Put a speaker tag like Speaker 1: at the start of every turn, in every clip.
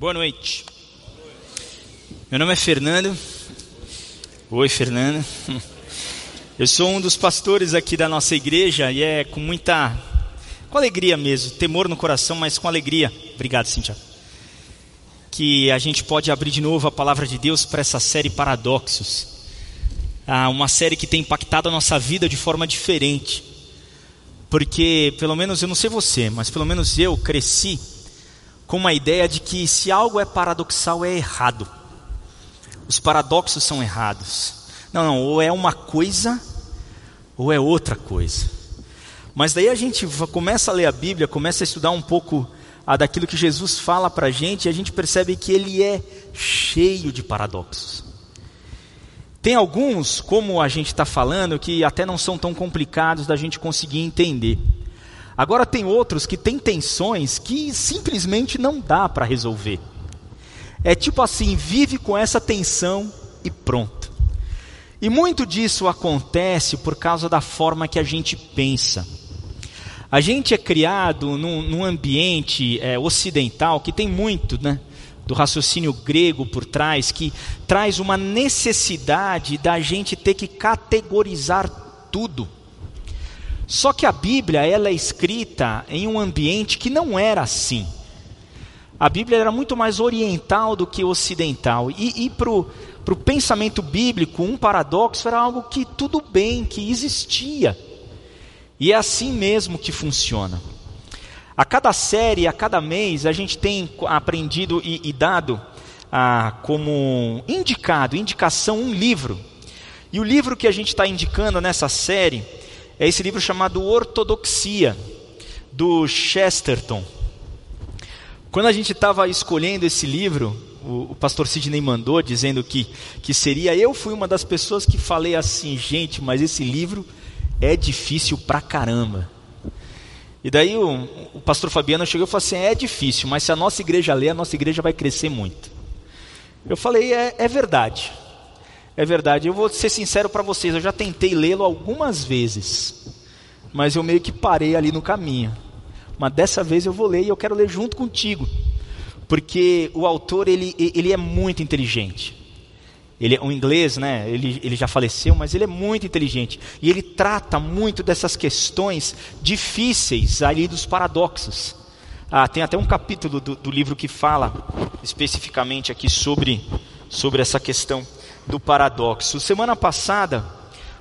Speaker 1: Boa noite. Meu nome é Fernando. Oi, Fernando. Eu sou um dos pastores aqui da nossa igreja e é com muita com alegria mesmo, temor no coração, mas com alegria. Obrigado, Cintia. Que a gente pode abrir de novo a palavra de Deus para essa série Paradoxos. Ah, uma série que tem impactado a nossa vida de forma diferente. Porque, pelo menos, eu não sei você, mas pelo menos eu cresci com uma ideia de que se algo é paradoxal é errado. Os paradoxos são errados. Não, não, ou é uma coisa ou é outra coisa. Mas daí a gente começa a ler a Bíblia, começa a estudar um pouco a daquilo que Jesus fala para a gente e a gente percebe que ele é cheio de paradoxos. Tem alguns, como a gente está falando, que até não são tão complicados da gente conseguir entender. Agora tem outros que têm tensões que simplesmente não dá para resolver. É tipo assim, vive com essa tensão e pronto. E muito disso acontece por causa da forma que a gente pensa. A gente é criado num, num ambiente é, ocidental que tem muito, né? Do raciocínio grego por trás, que traz uma necessidade da gente ter que categorizar tudo. Só que a Bíblia ela é escrita em um ambiente que não era assim. A Bíblia era muito mais oriental do que ocidental. E, e para o pensamento bíblico, um paradoxo era algo que tudo bem, que existia. E é assim mesmo que funciona. A cada série, a cada mês, a gente tem aprendido e, e dado ah, como indicado, indicação, um livro. E o livro que a gente está indicando nessa série é esse livro chamado Ortodoxia, do Chesterton. Quando a gente estava escolhendo esse livro, o, o, pastor Sidney mandou dizendo que, que seria. Eu fui uma das pessoas que falei assim, gente, mas esse livro é difícil pra caramba. E daí o, o pastor Fabiano chegou e falou assim: é difícil, mas se a nossa igreja ler, a nossa igreja vai crescer muito. Eu falei: é, é verdade. É verdade, eu vou ser sincero para vocês, eu já tentei lê-lo algumas vezes, mas eu meio que parei ali no caminho. Mas dessa vez eu vou ler e eu quero ler junto contigo, porque o autor ele, ele é muito inteligente. Ele é um inglês, né? Ele, ele já faleceu, mas ele é muito inteligente e ele trata muito dessas questões difíceis ali dos paradoxos. Ah, tem até um capítulo do, do livro que fala especificamente aqui sobre, sobre essa questão do paradoxo. Semana passada,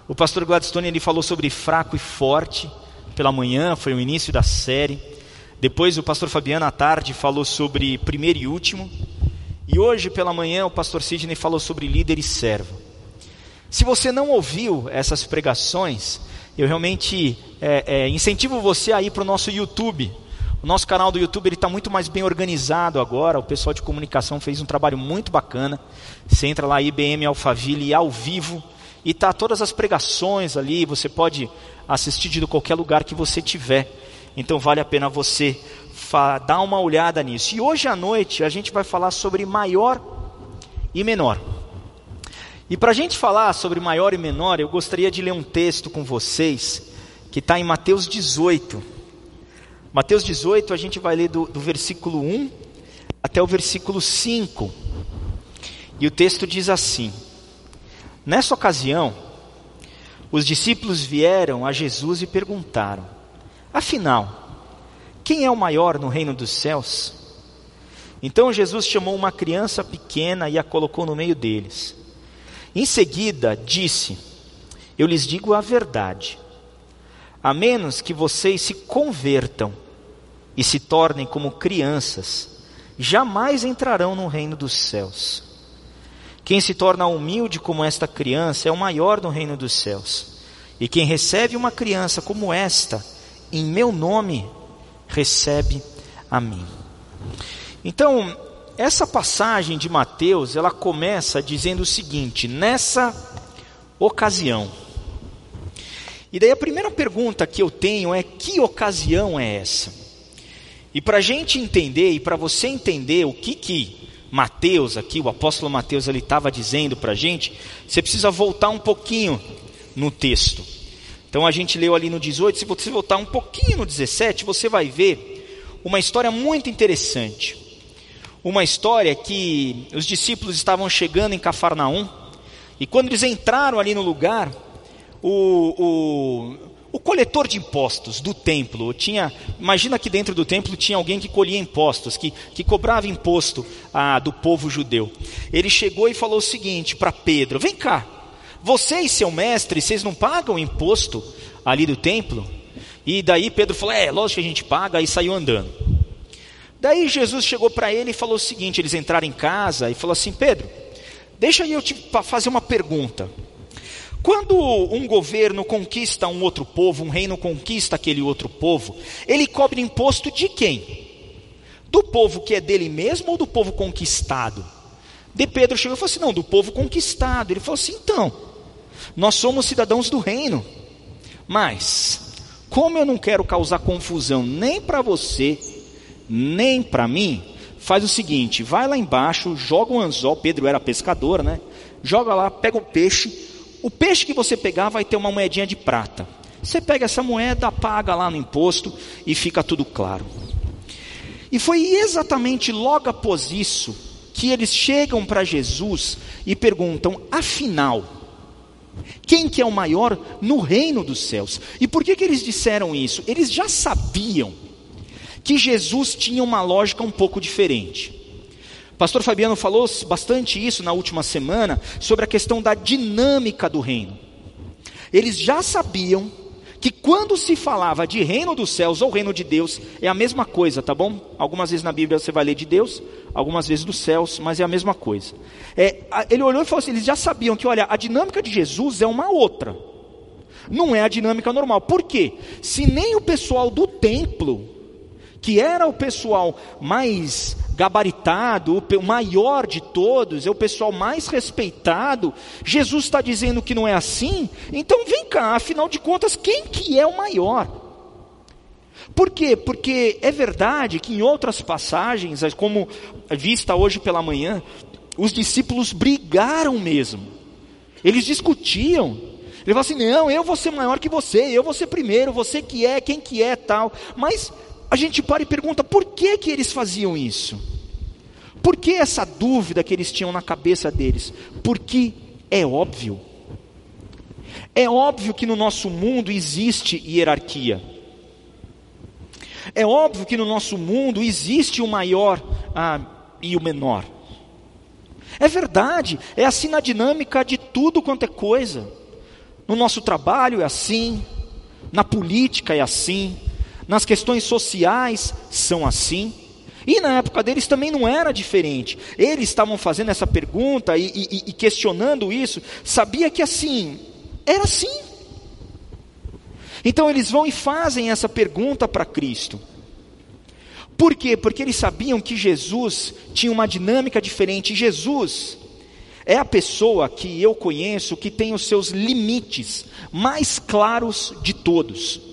Speaker 1: o pastor Gladstone ele falou sobre fraco e forte pela manhã, foi o início da série. Depois o pastor Fabiano à tarde falou sobre primeiro e último. E hoje pela manhã o pastor Sidney falou sobre líder e servo. Se você não ouviu essas pregações, eu realmente é, é, incentivo você a ir para o nosso YouTube. O nosso canal do YouTube está muito mais bem organizado agora. O pessoal de comunicação fez um trabalho muito bacana. Você entra lá, IBM Alphaville, ao vivo, e tá todas as pregações ali. Você pode assistir de qualquer lugar que você tiver. Então vale a pena você dar uma olhada nisso. E hoje à noite a gente vai falar sobre maior e menor. E para a gente falar sobre maior e menor, eu gostaria de ler um texto com vocês que está em Mateus 18. Mateus 18, a gente vai ler do, do versículo 1 até o versículo 5. E o texto diz assim: Nessa ocasião, os discípulos vieram a Jesus e perguntaram: Afinal, quem é o maior no reino dos céus? Então Jesus chamou uma criança pequena e a colocou no meio deles. Em seguida, disse: Eu lhes digo a verdade a menos que vocês se convertam e se tornem como crianças, jamais entrarão no reino dos céus. Quem se torna humilde como esta criança é o maior no reino dos céus. E quem recebe uma criança como esta, em meu nome, recebe a mim. Então, essa passagem de Mateus, ela começa dizendo o seguinte: nessa ocasião, e daí a primeira pergunta que eu tenho é: que ocasião é essa? E para a gente entender e para você entender o que que Mateus aqui, o apóstolo Mateus, ele estava dizendo para a gente, você precisa voltar um pouquinho no texto. Então a gente leu ali no 18, se você voltar um pouquinho no 17, você vai ver uma história muito interessante. uma história que os discípulos estavam chegando em Cafarnaum, e quando eles entraram ali no lugar, o, o, o coletor de impostos do templo tinha, imagina que dentro do templo tinha alguém que colhia impostos, que, que cobrava imposto ah, do povo judeu. Ele chegou e falou o seguinte para Pedro: Vem cá, você e seu mestre, vocês não pagam imposto ali do templo? E daí Pedro falou: É, lógico que a gente paga, e saiu andando. Daí Jesus chegou para ele e falou o seguinte: eles entraram em casa e falou assim: Pedro, deixa eu te fazer uma pergunta. Quando um governo conquista um outro povo, um reino conquista aquele outro povo, ele cobra imposto de quem? Do povo que é dele mesmo ou do povo conquistado? De Pedro chegou e falou assim: não, do povo conquistado. Ele falou assim: então, nós somos cidadãos do reino, mas, como eu não quero causar confusão nem para você, nem para mim, faz o seguinte: vai lá embaixo, joga um anzol. Pedro era pescador, né? Joga lá, pega o peixe o peixe que você pegar vai ter uma moedinha de prata. Você pega essa moeda, paga lá no imposto e fica tudo claro. E foi exatamente logo após isso que eles chegam para Jesus e perguntam: afinal, quem que é o maior no reino dos céus? E por que, que eles disseram isso? Eles já sabiam que Jesus tinha uma lógica um pouco diferente. Pastor Fabiano falou bastante isso na última semana sobre a questão da dinâmica do reino. Eles já sabiam que quando se falava de reino dos céus ou reino de Deus, é a mesma coisa, tá bom? Algumas vezes na Bíblia você vai ler de Deus, algumas vezes dos céus, mas é a mesma coisa. É, ele olhou e falou assim: eles já sabiam que, olha, a dinâmica de Jesus é uma outra, não é a dinâmica normal. Por quê? Se nem o pessoal do templo, que era o pessoal mais gabaritado, o maior de todos, é o pessoal mais respeitado, Jesus está dizendo que não é assim, então vem cá, afinal de contas, quem que é o maior? Por quê? Porque é verdade que em outras passagens, como vista hoje pela manhã, os discípulos brigaram mesmo, eles discutiam, ele falou assim: não, eu vou ser maior que você, eu vou ser primeiro, você que é, quem que é, tal. Mas a gente para e pergunta por que, que eles faziam isso? Por que essa dúvida que eles tinham na cabeça deles? Porque é óbvio. É óbvio que no nosso mundo existe hierarquia. É óbvio que no nosso mundo existe o maior ah, e o menor. É verdade, é assim na dinâmica de tudo quanto é coisa. No nosso trabalho é assim, na política é assim, nas questões sociais são assim. E na época deles também não era diferente. Eles estavam fazendo essa pergunta e, e, e questionando isso, sabia que assim, era assim. Então eles vão e fazem essa pergunta para Cristo. Por quê? Porque eles sabiam que Jesus tinha uma dinâmica diferente. Jesus é a pessoa que eu conheço que tem os seus limites mais claros de todos.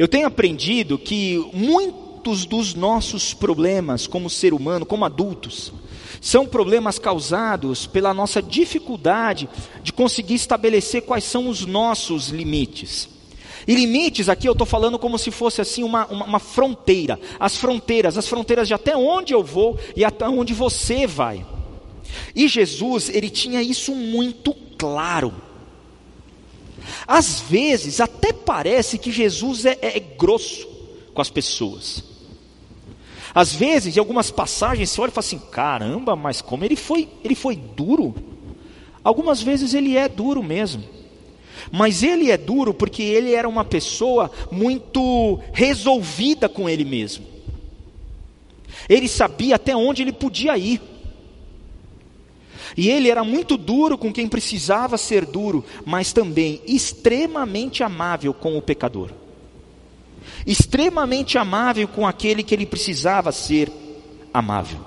Speaker 1: Eu tenho aprendido que muitos dos nossos problemas como ser humano, como adultos, são problemas causados pela nossa dificuldade de conseguir estabelecer quais são os nossos limites. E limites, aqui eu estou falando como se fosse assim uma, uma, uma, fronteira. As fronteiras, as fronteiras de até onde eu vou e até onde você vai. E Jesus, ele tinha isso muito claro. Às vezes, até parece que Jesus é, é, é grosso com as pessoas. Às vezes, em algumas passagens, você olha e fala assim: caramba, mas como ele foi, ele foi duro. Algumas vezes ele é duro mesmo. Mas ele é duro porque ele era uma pessoa muito resolvida com ele mesmo. Ele sabia até onde ele podia ir. E ele era muito duro com quem precisava ser duro, mas também extremamente amável com o pecador. Extremamente amável com aquele que ele precisava ser amável.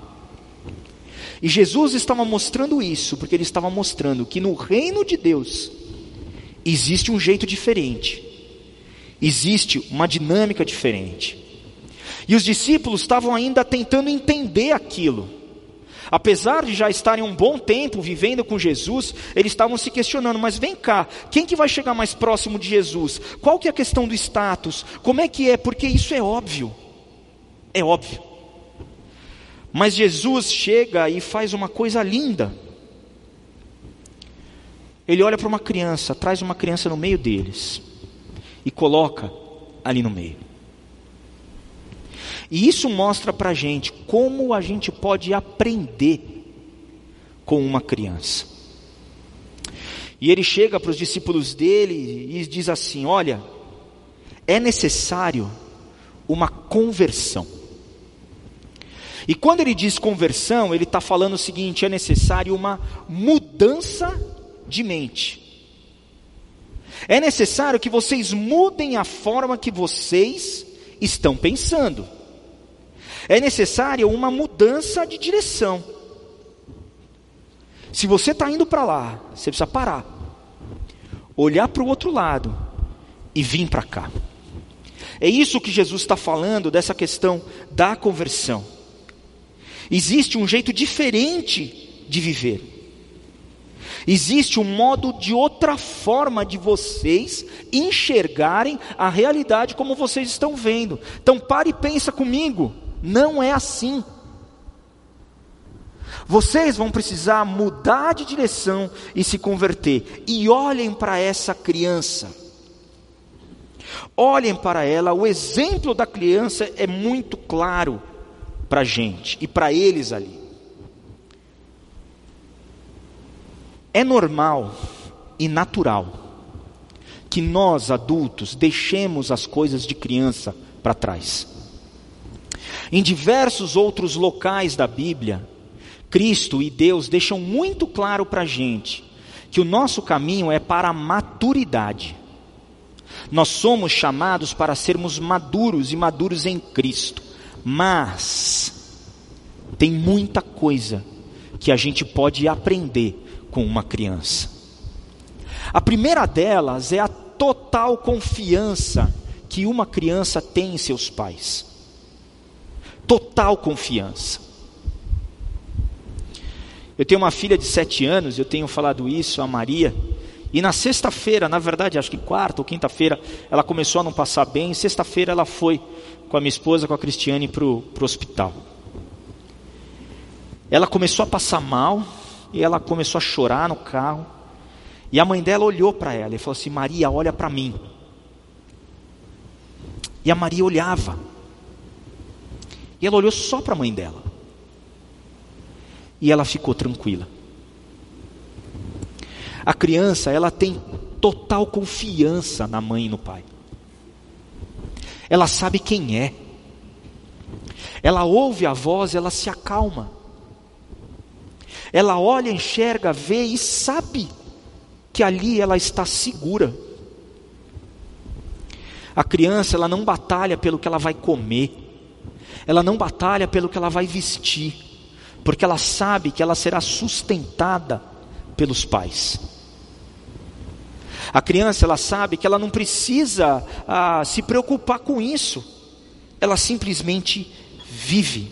Speaker 1: E Jesus estava mostrando isso, porque ele estava mostrando que no reino de Deus existe um jeito diferente, existe uma dinâmica diferente. E os discípulos estavam ainda tentando entender aquilo. Apesar de já estarem um bom tempo vivendo com Jesus, eles estavam se questionando, mas vem cá, quem que vai chegar mais próximo de Jesus? Qual que é a questão do status? Como é que é? Porque isso é óbvio. É óbvio. Mas Jesus chega e faz uma coisa linda. Ele olha para uma criança, traz uma criança no meio deles e coloca ali no meio. E isso mostra para a gente como a gente pode aprender com uma criança. E ele chega para os discípulos dele e diz assim: Olha, é necessário uma conversão. E quando ele diz conversão, ele está falando o seguinte: é necessário uma mudança de mente. É necessário que vocês mudem a forma que vocês estão pensando. É necessária uma mudança de direção. Se você está indo para lá, você precisa parar, olhar para o outro lado e vir para cá. É isso que Jesus está falando dessa questão da conversão. Existe um jeito diferente de viver. Existe um modo de outra forma de vocês enxergarem a realidade como vocês estão vendo. Então pare e pensa comigo, não é assim. Vocês vão precisar mudar de direção e se converter. E olhem para essa criança. Olhem para ela, o exemplo da criança é muito claro para a gente e para eles ali. É normal e natural que nós adultos deixemos as coisas de criança para trás. Em diversos outros locais da Bíblia, Cristo e Deus deixam muito claro para a gente que o nosso caminho é para a maturidade. Nós somos chamados para sermos maduros e maduros em Cristo. Mas tem muita coisa que a gente pode aprender com uma criança. A primeira delas é a total confiança que uma criança tem em seus pais. Total confiança. Eu tenho uma filha de sete anos, eu tenho falado isso a Maria, e na sexta-feira, na verdade, acho que quarta ou quinta-feira, ela começou a não passar bem. Sexta-feira ela foi com a minha esposa, com a Cristiane, para o hospital. Ela começou a passar mal e ela começou a chorar no carro. E a mãe dela olhou para ela e falou assim: Maria, olha para mim. E a Maria olhava. E ela olhou só para a mãe dela. E ela ficou tranquila. A criança, ela tem total confiança na mãe e no pai. Ela sabe quem é. Ela ouve a voz, ela se acalma. Ela olha, enxerga, vê e sabe que ali ela está segura. A criança, ela não batalha pelo que ela vai comer. Ela não batalha pelo que ela vai vestir, porque ela sabe que ela será sustentada pelos pais. A criança ela sabe que ela não precisa ah, se preocupar com isso, ela simplesmente vive.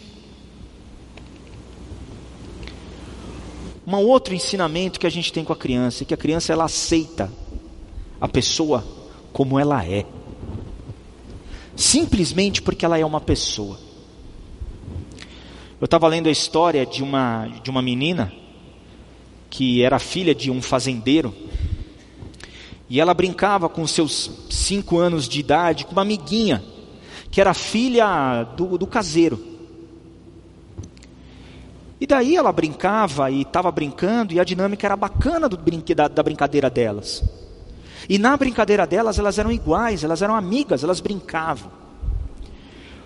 Speaker 1: Um outro ensinamento que a gente tem com a criança é que a criança ela aceita a pessoa como ela é, simplesmente porque ela é uma pessoa. Eu estava lendo a história de uma, de uma menina que era filha de um fazendeiro e ela brincava com seus cinco anos de idade com uma amiguinha, que era filha do, do caseiro. E daí ela brincava e estava brincando, e a dinâmica era bacana do brinque, da, da brincadeira delas. E na brincadeira delas, elas eram iguais, elas eram amigas, elas brincavam.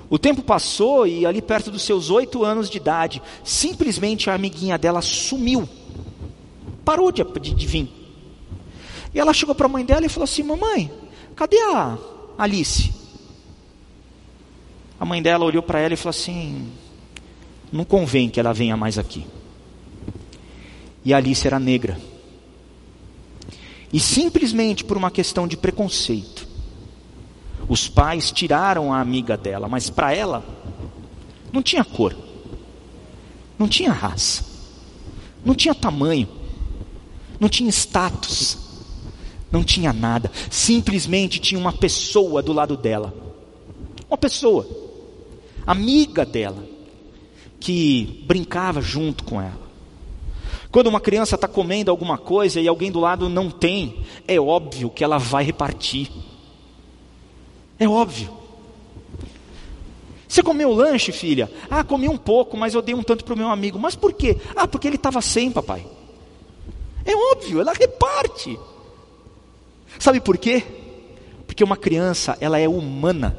Speaker 1: O tempo passou e ali perto dos seus oito anos de idade, simplesmente a amiguinha dela sumiu. Parou de, de, de vir. E ela chegou para a mãe dela e falou assim: Mamãe, cadê a Alice? A mãe dela olhou para ela e falou assim: Não convém que ela venha mais aqui. E a Alice era negra. E simplesmente por uma questão de preconceito, os pais tiraram a amiga dela, mas para ela não tinha cor, não tinha raça, não tinha tamanho, não tinha status. Não tinha nada, simplesmente tinha uma pessoa do lado dela. Uma pessoa, amiga dela, que brincava junto com ela. Quando uma criança está comendo alguma coisa e alguém do lado não tem, é óbvio que ela vai repartir. É óbvio. Você comeu lanche, filha? Ah, comi um pouco, mas eu dei um tanto para o meu amigo. Mas por quê? Ah, porque ele estava sem, papai. É óbvio, ela reparte. Sabe por quê? Porque uma criança, ela é humana.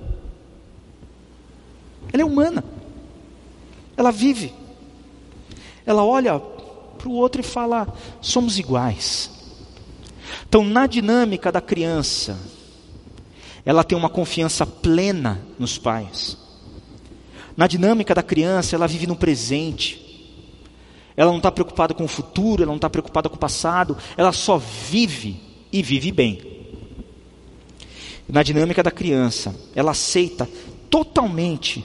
Speaker 1: Ela é humana. Ela vive. Ela olha para o outro e fala: somos iguais. Então, na dinâmica da criança, ela tem uma confiança plena nos pais. Na dinâmica da criança, ela vive no presente. Ela não está preocupada com o futuro, ela não está preocupada com o passado, ela só vive e vive bem. Na dinâmica da criança, ela aceita totalmente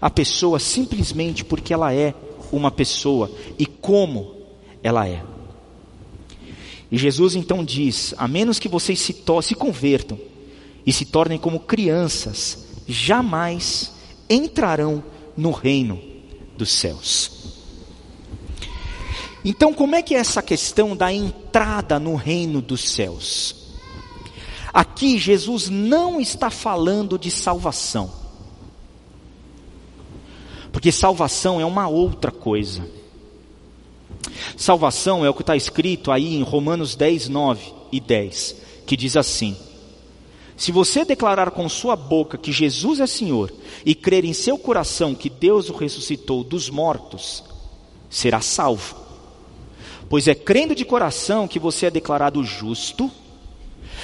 Speaker 1: a pessoa simplesmente porque ela é uma pessoa e como ela é. E Jesus então diz: a menos que vocês se, se convertam e se tornem como crianças, jamais entrarão no reino dos céus. Então, como é que é essa questão da entrada no reino dos céus? Aqui Jesus não está falando de salvação. Porque salvação é uma outra coisa. Salvação é o que está escrito aí em Romanos 10, 9 e 10, que diz assim: Se você declarar com sua boca que Jesus é Senhor e crer em seu coração que Deus o ressuscitou dos mortos, será salvo. Pois é crendo de coração que você é declarado justo,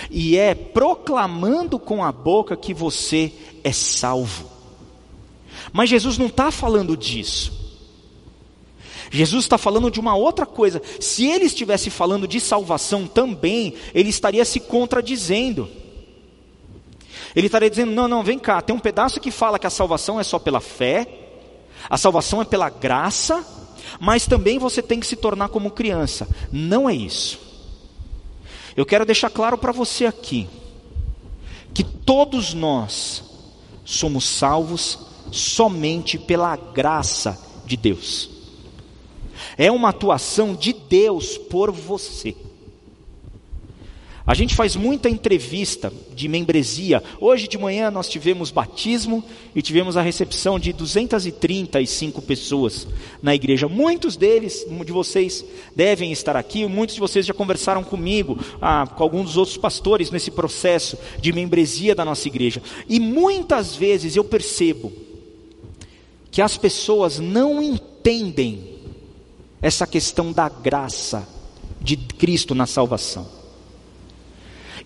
Speaker 1: e é proclamando com a boca que você é salvo. Mas Jesus não está falando disso. Jesus está falando de uma outra coisa. Se ele estivesse falando de salvação também, ele estaria se contradizendo. Ele estaria dizendo: não, não, vem cá, tem um pedaço que fala que a salvação é só pela fé, a salvação é pela graça, mas também você tem que se tornar como criança. Não é isso. Eu quero deixar claro para você aqui, que todos nós somos salvos somente pela graça de Deus. É uma atuação de Deus por você. A gente faz muita entrevista de membresia. Hoje de manhã nós tivemos batismo e tivemos a recepção de 235 pessoas na igreja. Muitos deles, de vocês, devem estar aqui. Muitos de vocês já conversaram comigo, ah, com alguns dos outros pastores nesse processo de membresia da nossa igreja. E muitas vezes eu percebo que as pessoas não entendem essa questão da graça de Cristo na salvação.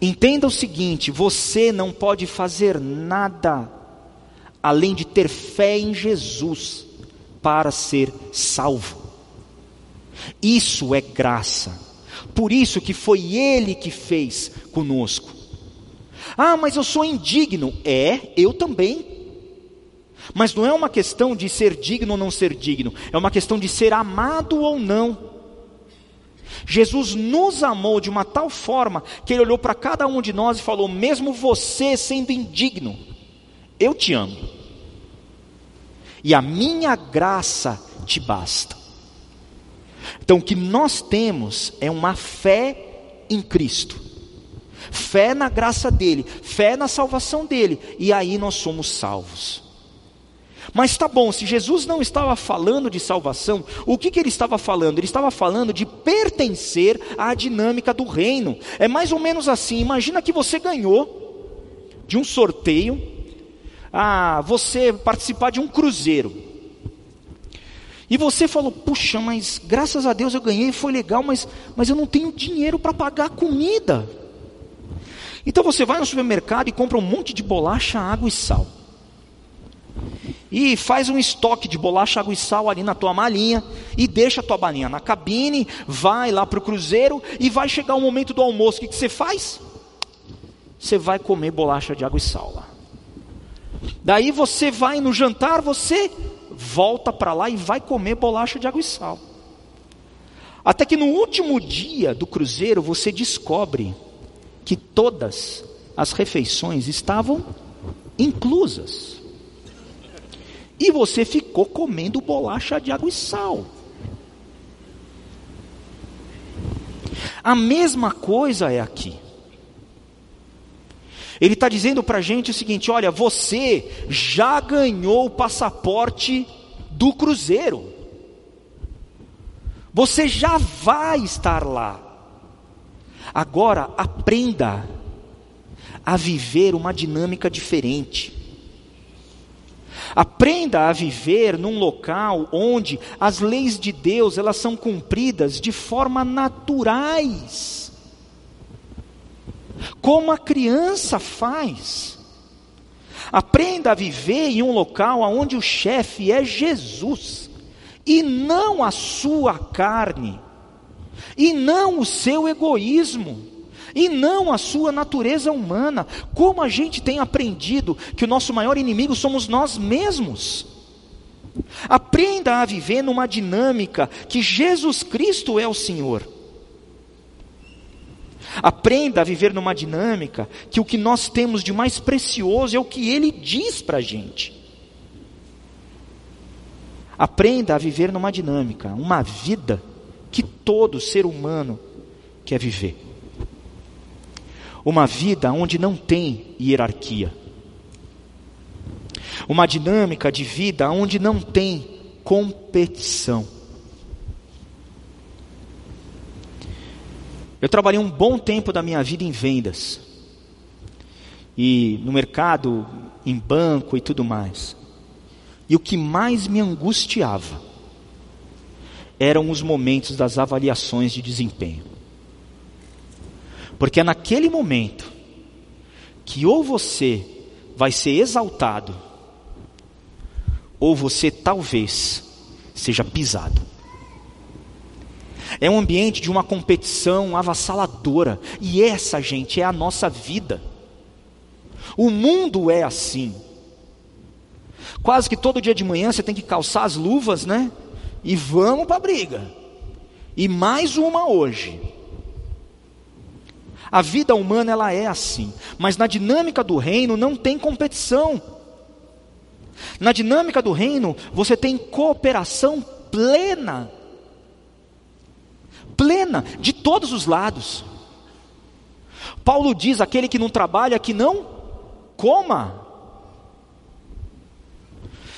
Speaker 1: Entenda o seguinte: você não pode fazer nada além de ter fé em Jesus para ser salvo. Isso é graça. Por isso que foi Ele que fez conosco. Ah, mas eu sou indigno. É, eu também. Mas não é uma questão de ser digno ou não ser digno, é uma questão de ser amado ou não. Jesus nos amou de uma tal forma que ele olhou para cada um de nós e falou: mesmo você sendo indigno, eu te amo. E a minha graça te basta. Então o que nós temos é uma fé em Cristo. Fé na graça dele, fé na salvação dele, e aí nós somos salvos. Mas tá bom, se Jesus não estava falando de salvação, o que, que ele estava falando? Ele estava falando de pertencer à dinâmica do reino. É mais ou menos assim: imagina que você ganhou de um sorteio, a você participar de um cruzeiro. E você falou, puxa, mas graças a Deus eu ganhei, foi legal, mas, mas eu não tenho dinheiro para pagar a comida. Então você vai no supermercado e compra um monte de bolacha, água e sal e faz um estoque de bolacha, água e sal ali na tua malinha e deixa a tua balinha na cabine, vai lá para o cruzeiro e vai chegar o momento do almoço. O que, que você faz? Você vai comer bolacha de água e sal lá. Daí você vai no jantar, você volta para lá e vai comer bolacha de água e sal. Até que no último dia do cruzeiro você descobre que todas as refeições estavam inclusas.
Speaker 2: E você ficou comendo bolacha de água e sal. A mesma coisa é aqui. Ele está dizendo para a gente o seguinte: olha, você já ganhou o passaporte do cruzeiro, você já vai estar lá. Agora aprenda a viver uma dinâmica diferente. Aprenda a viver num local onde as leis de Deus elas são cumpridas de forma naturais. Como a criança faz. Aprenda a viver em um local onde o chefe é Jesus e não a sua carne, e não o seu egoísmo e não a sua natureza humana. Como a gente tem aprendido que o nosso maior inimigo somos nós mesmos. Aprenda a viver numa dinâmica que Jesus Cristo é o Senhor. Aprenda a viver numa dinâmica que o que nós temos de mais precioso é o que Ele diz para a gente. Aprenda a viver numa dinâmica, uma vida que todo ser humano quer viver uma vida onde não tem hierarquia, uma dinâmica de vida onde não tem competição. Eu trabalhei um bom tempo da minha vida em vendas, e no mercado, em banco e tudo mais. E o que mais me angustiava eram os momentos das avaliações de desempenho. Porque é naquele momento que ou você vai ser exaltado, ou você talvez seja pisado. É um ambiente de uma competição avassaladora, e essa, gente, é a nossa vida. O mundo é assim. Quase que todo dia de manhã você tem que calçar as luvas, né? E vamos para a briga. E mais uma hoje. A vida humana ela é assim, mas na dinâmica do reino não tem competição. Na dinâmica do reino você tem cooperação plena. Plena de todos os lados. Paulo diz: aquele que não trabalha, que não coma.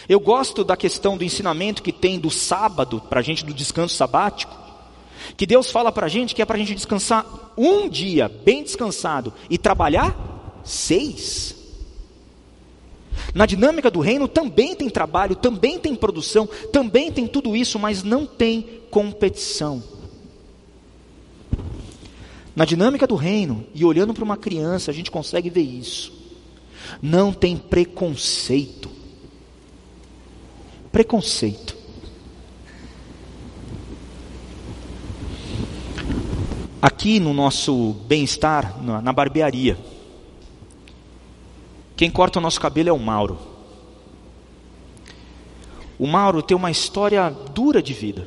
Speaker 2: Eu gosto da questão do ensinamento que tem do sábado, para a gente do descanso sabático. Que Deus fala para a gente que é para a gente descansar um dia bem descansado e trabalhar seis. Na dinâmica do reino também tem trabalho, também tem produção, também tem tudo isso, mas não tem competição. Na dinâmica do reino, e olhando para uma criança, a gente consegue ver isso. Não tem preconceito. Preconceito. Aqui no nosso bem-estar, na barbearia, quem corta o nosso cabelo é o Mauro. O Mauro tem uma história dura de vida.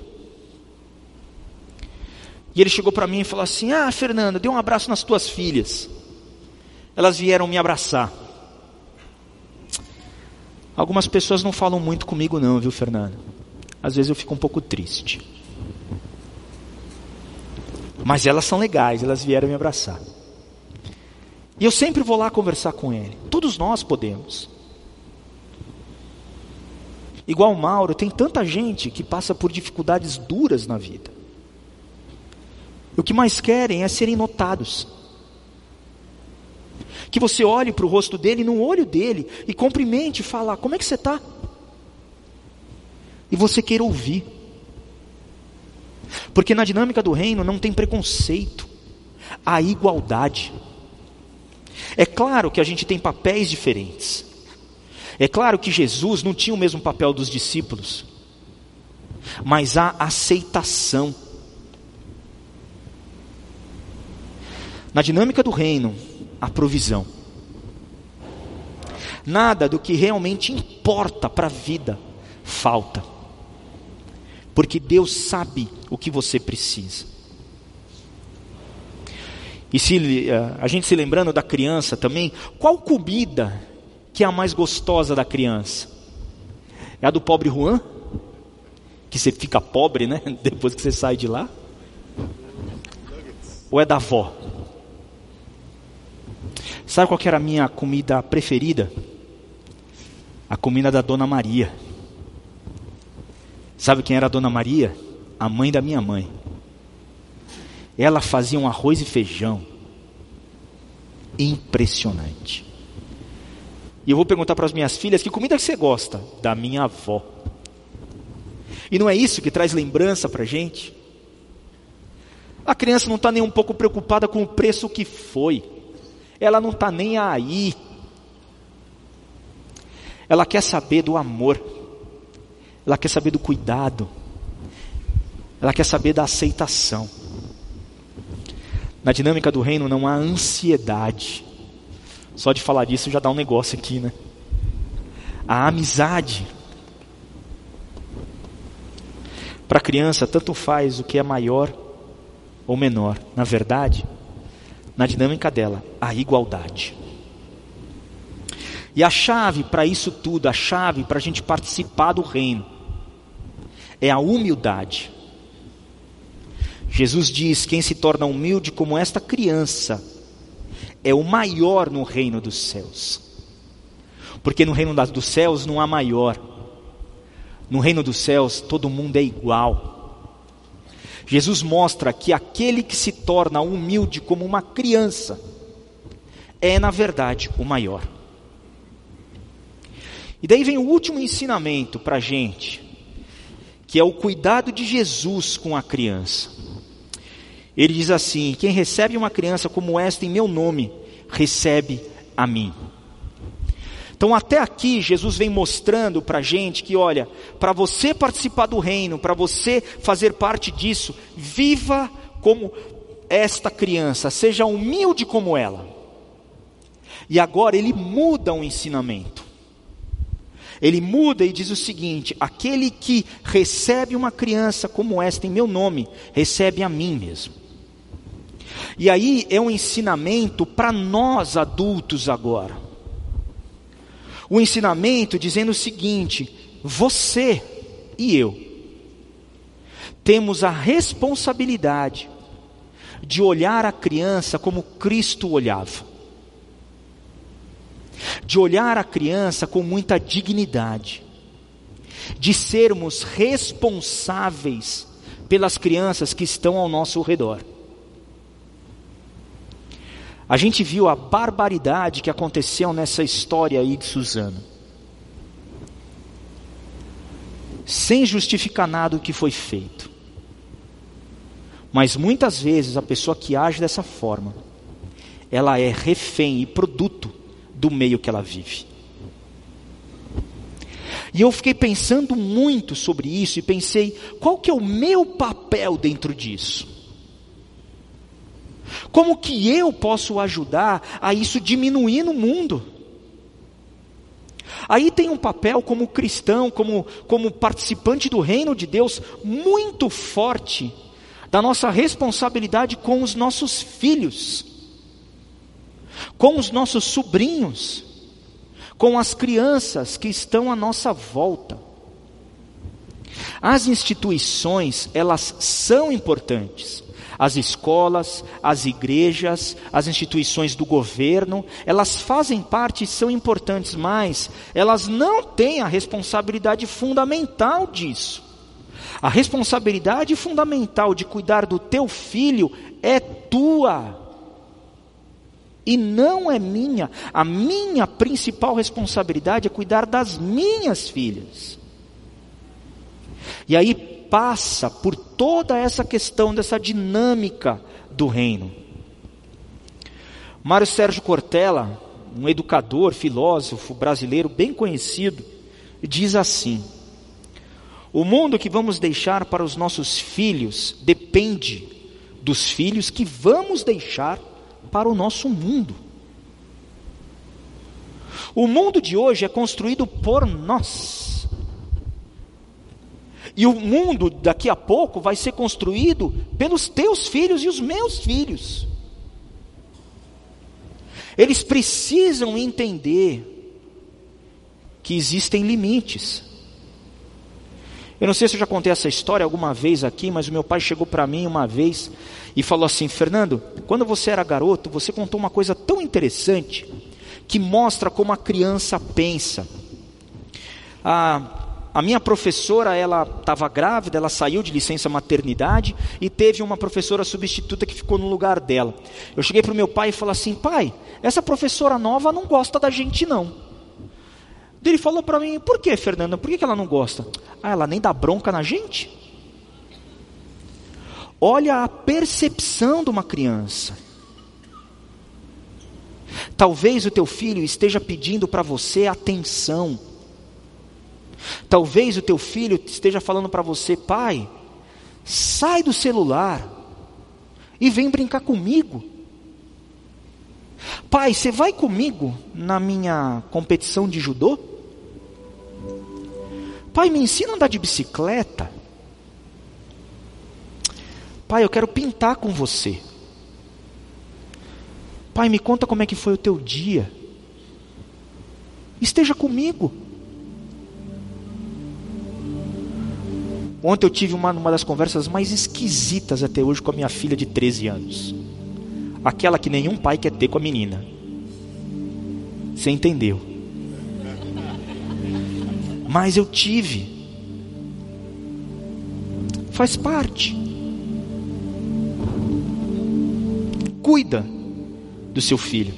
Speaker 2: E ele chegou para mim e falou assim: Ah, Fernanda, dê um abraço nas tuas filhas. Elas vieram me abraçar. Algumas pessoas não falam muito comigo, não, viu, Fernanda? Às vezes eu fico um pouco triste. Mas elas são legais, elas vieram me abraçar. E eu sempre vou lá conversar com ele. Todos nós podemos. Igual o Mauro, tem tanta gente que passa por dificuldades duras na vida. O que mais querem é serem notados. Que você olhe para o rosto dele, no olho dele, e cumprimente e fala: Como é que você está? E você queira ouvir. Porque na dinâmica do reino não tem preconceito, há igualdade. É claro que a gente tem papéis diferentes. É claro que Jesus não tinha o mesmo papel dos discípulos, mas há aceitação. Na dinâmica do reino, há provisão. Nada do que realmente importa para a vida falta porque Deus sabe o que você precisa. E se eh, a gente se lembrando da criança também, qual comida que é a mais gostosa da criança? É a do pobre Juan? Que você fica pobre, né? Depois que você sai de lá? Ou é da avó? Sabe qual era a minha comida preferida? A comida da Dona Maria. Sabe quem era a Dona Maria? A mãe da minha mãe. Ela fazia um arroz e feijão impressionante. E eu vou perguntar para as minhas filhas que comida que você gosta? Da minha avó. E não é isso que traz lembrança para a gente? A criança não está nem um pouco preocupada com o preço que foi. Ela não está nem aí. Ela quer saber do amor. Ela quer saber do cuidado. Ela quer saber da aceitação. Na dinâmica do reino não há ansiedade. Só de falar disso já dá um negócio aqui, né? A amizade. Para a criança, tanto faz o que é maior ou menor. Na verdade, na dinâmica dela, a igualdade. E a chave para isso tudo, a chave para a gente participar do reino, é a humildade. Jesus diz: quem se torna humilde como esta criança é o maior no reino dos céus. Porque no reino dos céus não há maior. No reino dos céus todo mundo é igual. Jesus mostra que aquele que se torna humilde como uma criança é, na verdade, o maior. E daí vem o último ensinamento para a gente, que é o cuidado de Jesus com a criança. Ele diz assim: Quem recebe uma criança como esta em meu nome, recebe a mim. Então, até aqui, Jesus vem mostrando para a gente que, olha, para você participar do reino, para você fazer parte disso, viva como esta criança, seja humilde como ela. E agora ele muda o ensinamento. Ele muda e diz o seguinte: aquele que recebe uma criança como esta em meu nome, recebe a mim mesmo. E aí é um ensinamento para nós adultos agora. O ensinamento dizendo o seguinte: você e eu temos a responsabilidade de olhar a criança como Cristo olhava, de olhar a criança com muita dignidade, de sermos responsáveis pelas crianças que estão ao nosso redor. A gente viu a barbaridade que aconteceu nessa história aí de Suzano. Sem justificar nada o que foi feito. Mas muitas vezes a pessoa que age dessa forma, ela é refém e produto do meio que ela vive. E eu fiquei pensando muito sobre isso e pensei, qual que é o meu papel dentro disso? Como que eu posso ajudar a isso diminuir no mundo? Aí tem um papel como cristão, como, como participante do reino de Deus, muito forte, da nossa responsabilidade com os nossos filhos, com os nossos sobrinhos, com as crianças que estão à nossa volta. As instituições, elas são importantes, as escolas, as igrejas, as instituições do governo, elas fazem parte e são importantes, mas elas não têm a responsabilidade fundamental disso. A responsabilidade fundamental de cuidar do teu filho é tua. E não é minha. A minha principal responsabilidade é cuidar das minhas filhas. E aí passa por toda essa questão dessa dinâmica do reino. Mário Sérgio Cortella, um educador, filósofo brasileiro bem conhecido, diz assim: O mundo que vamos deixar para os nossos filhos depende dos filhos que vamos deixar para o nosso mundo. O mundo de hoje é construído por nós. E o mundo daqui a pouco vai ser construído pelos teus filhos e os meus filhos. Eles precisam entender que existem limites. Eu não sei se eu já contei essa história alguma vez aqui, mas o meu pai chegou para mim uma vez e falou assim: Fernando, quando você era garoto, você contou uma coisa tão interessante que mostra como a criança pensa. A, a minha professora, ela estava grávida, ela saiu de licença maternidade e teve uma professora substituta que ficou no lugar dela. Eu cheguei para o meu pai e falei assim: pai, essa professora nova não gosta da gente não. Ele falou para mim: por que, Fernanda? Por que ela não gosta? Ah, ela nem dá bronca na gente? Olha a percepção de uma criança. Talvez o teu filho esteja pedindo para você atenção. Talvez o teu filho esteja falando para você, pai, sai do celular e vem brincar comigo. Pai, você vai comigo na minha competição de judô? Pai, me ensina a andar de bicicleta. Pai, eu quero pintar com você. Pai, me conta como é que foi o teu dia. Esteja comigo. Ontem eu tive uma, uma das conversas mais esquisitas até hoje com a minha filha de 13 anos. Aquela que nenhum pai quer ter com a menina. Você entendeu? Mas eu tive. Faz parte. Cuida do seu filho.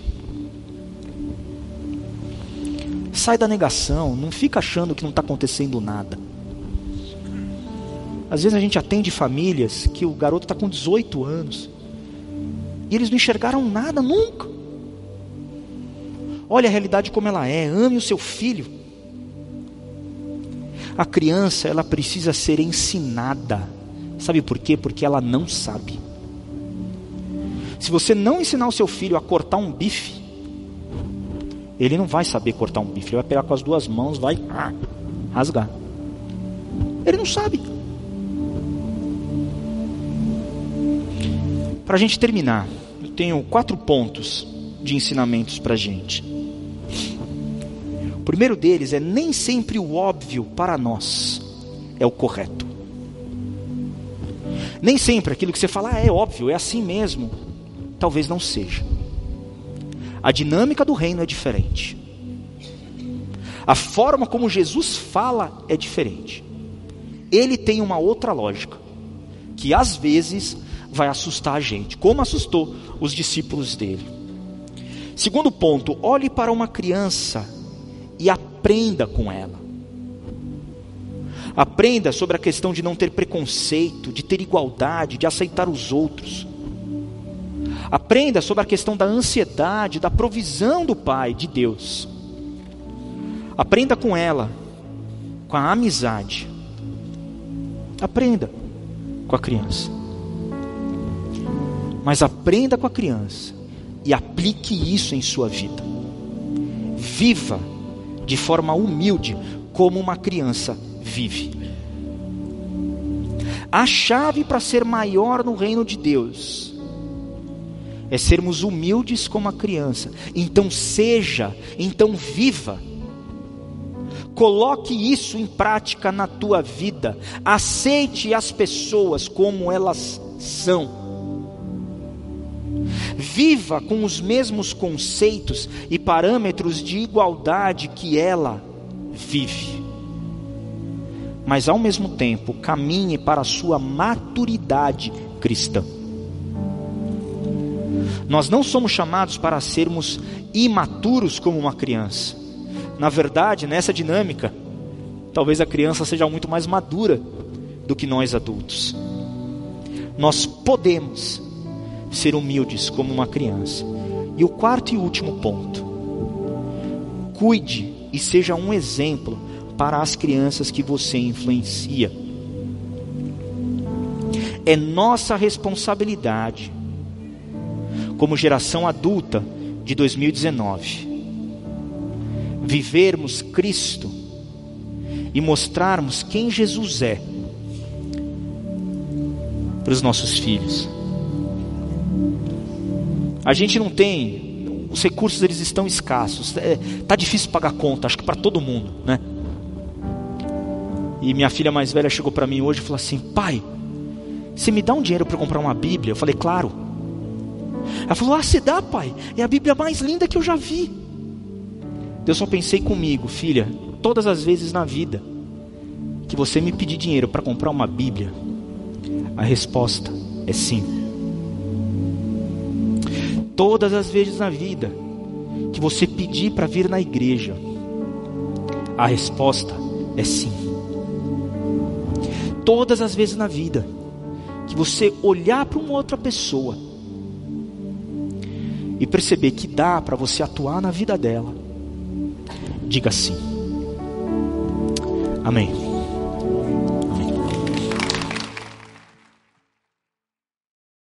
Speaker 2: Sai da negação, não fica achando que não está acontecendo nada. Às vezes a gente atende famílias que o garoto está com 18 anos e eles não enxergaram nada nunca. Olha a realidade como ela é, ame o seu filho. A criança, ela precisa ser ensinada. Sabe por quê? Porque ela não sabe. Se você não ensinar o seu filho a cortar um bife, ele não vai saber cortar um bife. Ele vai pegar com as duas mãos, vai ah, rasgar. Ele não sabe. Para a gente terminar, eu tenho quatro pontos de ensinamentos para a gente. Primeiro deles é nem sempre o óbvio para nós é o correto. Nem sempre aquilo que você fala ah, é óbvio, é assim mesmo talvez não seja. A dinâmica do reino é diferente. A forma como Jesus fala é diferente. Ele tem uma outra lógica, que às vezes vai assustar a gente, como assustou os discípulos dele. Segundo ponto, olhe para uma criança e aprenda com ela. Aprenda sobre a questão de não ter preconceito, de ter igualdade, de aceitar os outros. Aprenda sobre a questão da ansiedade, da provisão do Pai, de Deus. Aprenda com ela, com a amizade. Aprenda com a criança. Mas aprenda com a criança e aplique isso em sua vida. Viva de forma humilde, como uma criança vive. A chave para ser maior no reino de Deus é sermos humildes como a criança. Então seja, então viva. Coloque isso em prática na tua vida. Aceite as pessoas como elas são. Viva com os mesmos conceitos e parâmetros de igualdade que ela vive. Mas ao mesmo tempo, caminhe para a sua maturidade cristã. Nós não somos chamados para sermos imaturos como uma criança. Na verdade, nessa dinâmica, talvez a criança seja muito mais madura do que nós adultos. Nós podemos ser humildes como uma criança. E o quarto e último ponto: cuide e seja um exemplo para as crianças que você influencia. É nossa responsabilidade como geração adulta de 2019. Vivermos Cristo e mostrarmos quem Jesus é para os nossos filhos. A gente não tem, os recursos eles estão escassos, é, tá difícil pagar conta, acho que para todo mundo, né? E minha filha mais velha chegou para mim hoje e falou assim: Pai, você me dá um dinheiro para comprar uma Bíblia? Eu falei: Claro. Ela falou: Ah, você dá, pai? É a Bíblia mais linda que eu já vi. Eu só pensei comigo, filha, todas as vezes na vida que você me pedir dinheiro para comprar uma Bíblia, a resposta é sim. Todas as vezes na vida que você pedir para vir na igreja, a resposta é sim. Todas as vezes na vida que você olhar para uma outra pessoa e perceber que dá para você atuar na vida dela, diga sim. Amém.